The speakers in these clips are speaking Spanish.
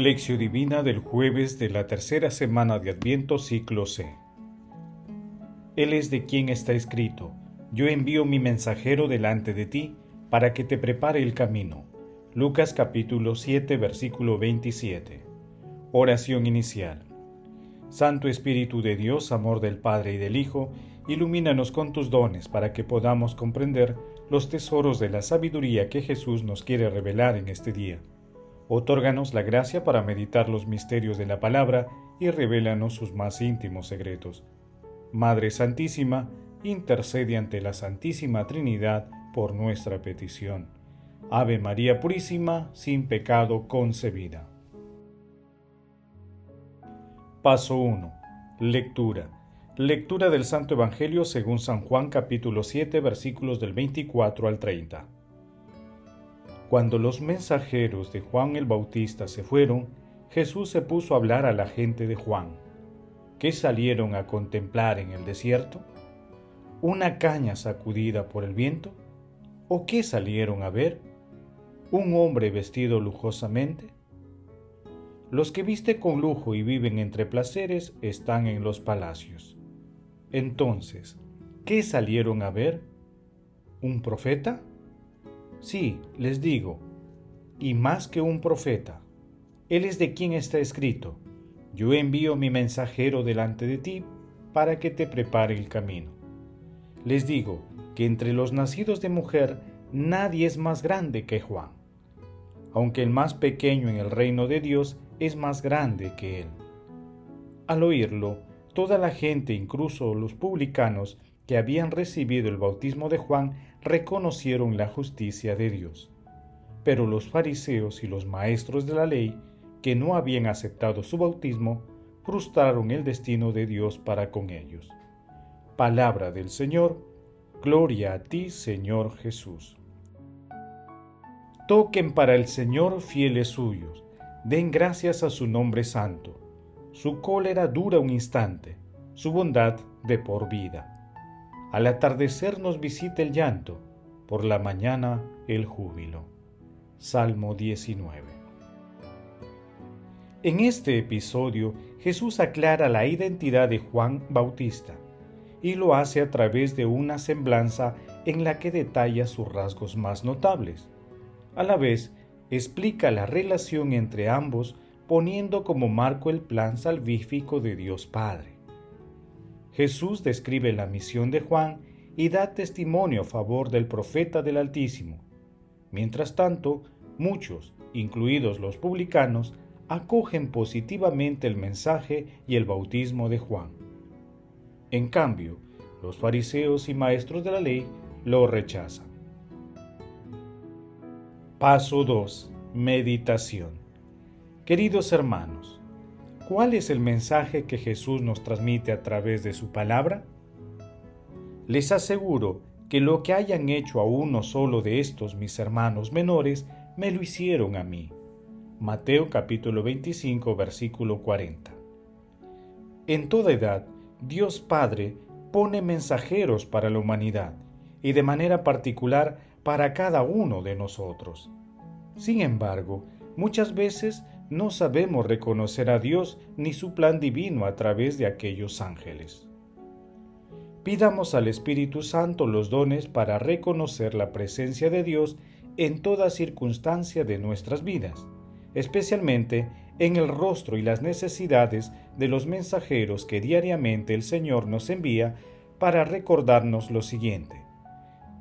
Lección Divina del jueves de la tercera semana de Adviento ciclo C. Él es de quien está escrito, yo envío mi mensajero delante de ti para que te prepare el camino. Lucas capítulo 7 versículo 27. Oración inicial. Santo Espíritu de Dios, amor del Padre y del Hijo, ilumínanos con tus dones para que podamos comprender los tesoros de la sabiduría que Jesús nos quiere revelar en este día Otórganos la gracia para meditar los misterios de la palabra y revélanos sus más íntimos secretos. Madre Santísima, intercede ante la Santísima Trinidad por nuestra petición. Ave María Purísima, sin pecado concebida. Paso 1. Lectura. Lectura del Santo Evangelio según San Juan capítulo 7 versículos del 24 al 30. Cuando los mensajeros de Juan el Bautista se fueron, Jesús se puso a hablar a la gente de Juan. ¿Qué salieron a contemplar en el desierto? ¿Una caña sacudida por el viento? ¿O qué salieron a ver? ¿Un hombre vestido lujosamente? Los que visten con lujo y viven entre placeres están en los palacios. Entonces, ¿qué salieron a ver? ¿Un profeta? Sí, les digo, y más que un profeta. Él es de quien está escrito, yo envío mi mensajero delante de ti para que te prepare el camino. Les digo que entre los nacidos de mujer nadie es más grande que Juan, aunque el más pequeño en el reino de Dios es más grande que él. Al oírlo, toda la gente, incluso los publicanos que habían recibido el bautismo de Juan, reconocieron la justicia de Dios. Pero los fariseos y los maestros de la ley, que no habían aceptado su bautismo, frustraron el destino de Dios para con ellos. Palabra del Señor, gloria a ti, Señor Jesús. Toquen para el Señor fieles suyos, den gracias a su nombre santo. Su cólera dura un instante, su bondad de por vida. Al atardecer nos visita el llanto, por la mañana el júbilo. Salmo 19. En este episodio Jesús aclara la identidad de Juan Bautista y lo hace a través de una semblanza en la que detalla sus rasgos más notables. A la vez, explica la relación entre ambos poniendo como marco el plan salvífico de Dios Padre. Jesús describe la misión de Juan y da testimonio a favor del profeta del Altísimo. Mientras tanto, muchos, incluidos los publicanos, acogen positivamente el mensaje y el bautismo de Juan. En cambio, los fariseos y maestros de la ley lo rechazan. Paso 2. Meditación. Queridos hermanos, ¿Cuál es el mensaje que Jesús nos transmite a través de su palabra? Les aseguro que lo que hayan hecho a uno solo de estos mis hermanos menores, me lo hicieron a mí. Mateo capítulo 25 versículo 40. En toda edad, Dios Padre pone mensajeros para la humanidad y de manera particular para cada uno de nosotros. Sin embargo, muchas veces no sabemos reconocer a Dios ni su plan divino a través de aquellos ángeles. Pidamos al Espíritu Santo los dones para reconocer la presencia de Dios en toda circunstancia de nuestras vidas, especialmente en el rostro y las necesidades de los mensajeros que diariamente el Señor nos envía para recordarnos lo siguiente.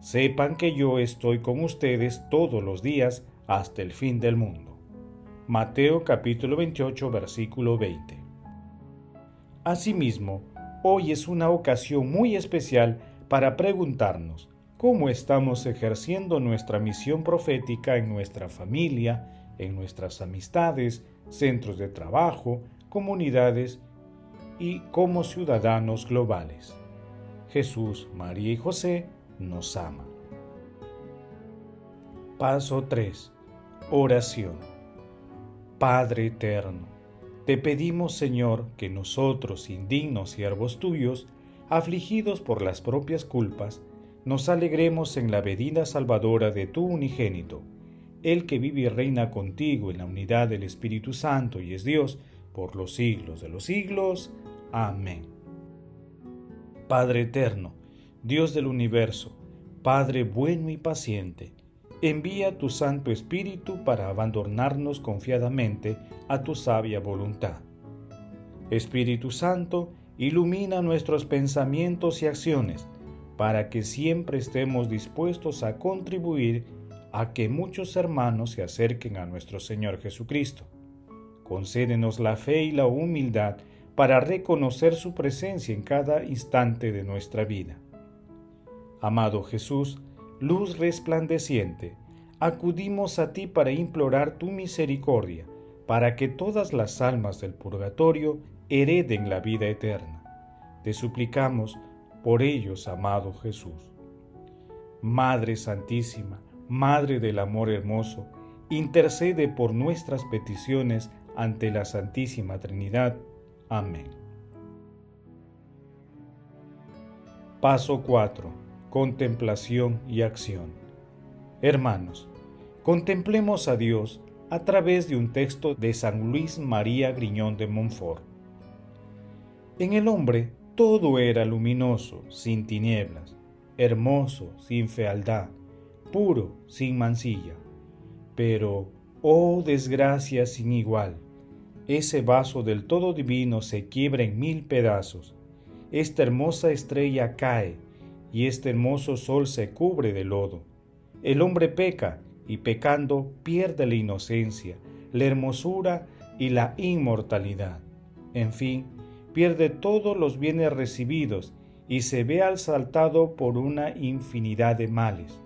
Sepan que yo estoy con ustedes todos los días hasta el fin del mundo. Mateo capítulo 28 versículo 20. Asimismo, hoy es una ocasión muy especial para preguntarnos cómo estamos ejerciendo nuestra misión profética en nuestra familia, en nuestras amistades, centros de trabajo, comunidades y como ciudadanos globales. Jesús, María y José nos ama. Paso 3. Oración. Padre eterno, te pedimos, Señor, que nosotros, indignos siervos tuyos, afligidos por las propias culpas, nos alegremos en la venida salvadora de tu unigénito, el que vive y reina contigo en la unidad del Espíritu Santo y es Dios, por los siglos de los siglos. Amén. Padre eterno, Dios del universo, Padre bueno y paciente, envía tu Santo Espíritu para abandonarnos confiadamente a tu sabia voluntad. Espíritu Santo, ilumina nuestros pensamientos y acciones, para que siempre estemos dispuestos a contribuir a que muchos hermanos se acerquen a nuestro Señor Jesucristo. Concédenos la fe y la humildad para reconocer su presencia en cada instante de nuestra vida. Amado Jesús, luz resplandeciente, acudimos a ti para implorar tu misericordia, para que todas las almas del purgatorio hereden la vida eterna. Te suplicamos por ellos, amado Jesús. Madre Santísima, Madre del Amor Hermoso, intercede por nuestras peticiones ante la Santísima Trinidad. Amén. Paso 4. Contemplación y acción. Hermanos, contemplemos a Dios a través de un texto de San Luis María Griñón de Montfort. En el hombre todo era luminoso, sin tinieblas, hermoso, sin fealdad, puro, sin mancilla. Pero, oh desgracia sin igual, ese vaso del todo divino se quiebra en mil pedazos, esta hermosa estrella cae, y este hermoso sol se cubre de lodo. El hombre peca, y pecando pierde la inocencia, la hermosura y la inmortalidad. En fin, pierde todos los bienes recibidos y se ve asaltado por una infinidad de males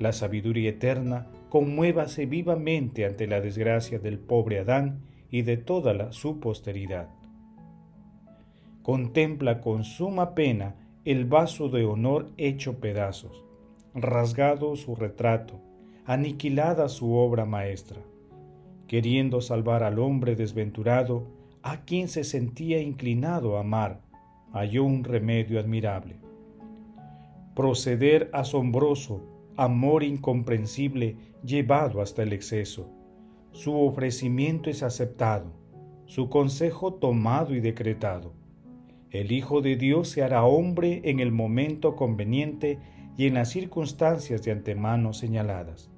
la sabiduría eterna, conmuévase vivamente ante la desgracia del pobre Adán y de toda su posteridad. Contempla con suma pena el vaso de honor hecho pedazos, rasgado su retrato, aniquilada su obra maestra. Queriendo salvar al hombre desventurado, a quien se sentía inclinado a amar, halló un remedio admirable. Proceder asombroso amor incomprensible llevado hasta el exceso. Su ofrecimiento es aceptado, su consejo tomado y decretado. El Hijo de Dios se hará hombre en el momento conveniente y en las circunstancias de antemano señaladas.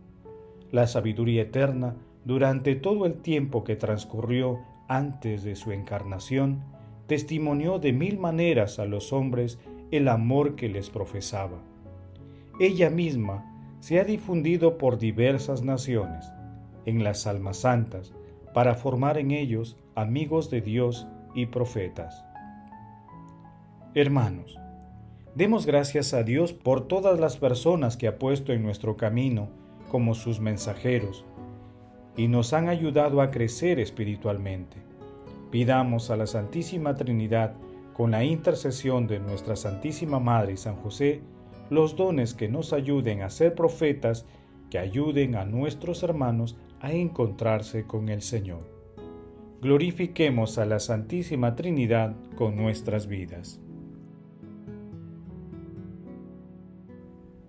La sabiduría eterna, durante todo el tiempo que transcurrió antes de su encarnación, testimonió de mil maneras a los hombres el amor que les profesaba. Ella misma se ha difundido por diversas naciones, en las almas santas, para formar en ellos amigos de Dios y profetas. Hermanos, demos gracias a Dios por todas las personas que ha puesto en nuestro camino como sus mensajeros y nos han ayudado a crecer espiritualmente. Pidamos a la Santísima Trinidad, con la intercesión de nuestra Santísima Madre San José, los dones que nos ayuden a ser profetas, que ayuden a nuestros hermanos a encontrarse con el Señor. Glorifiquemos a la Santísima Trinidad con nuestras vidas.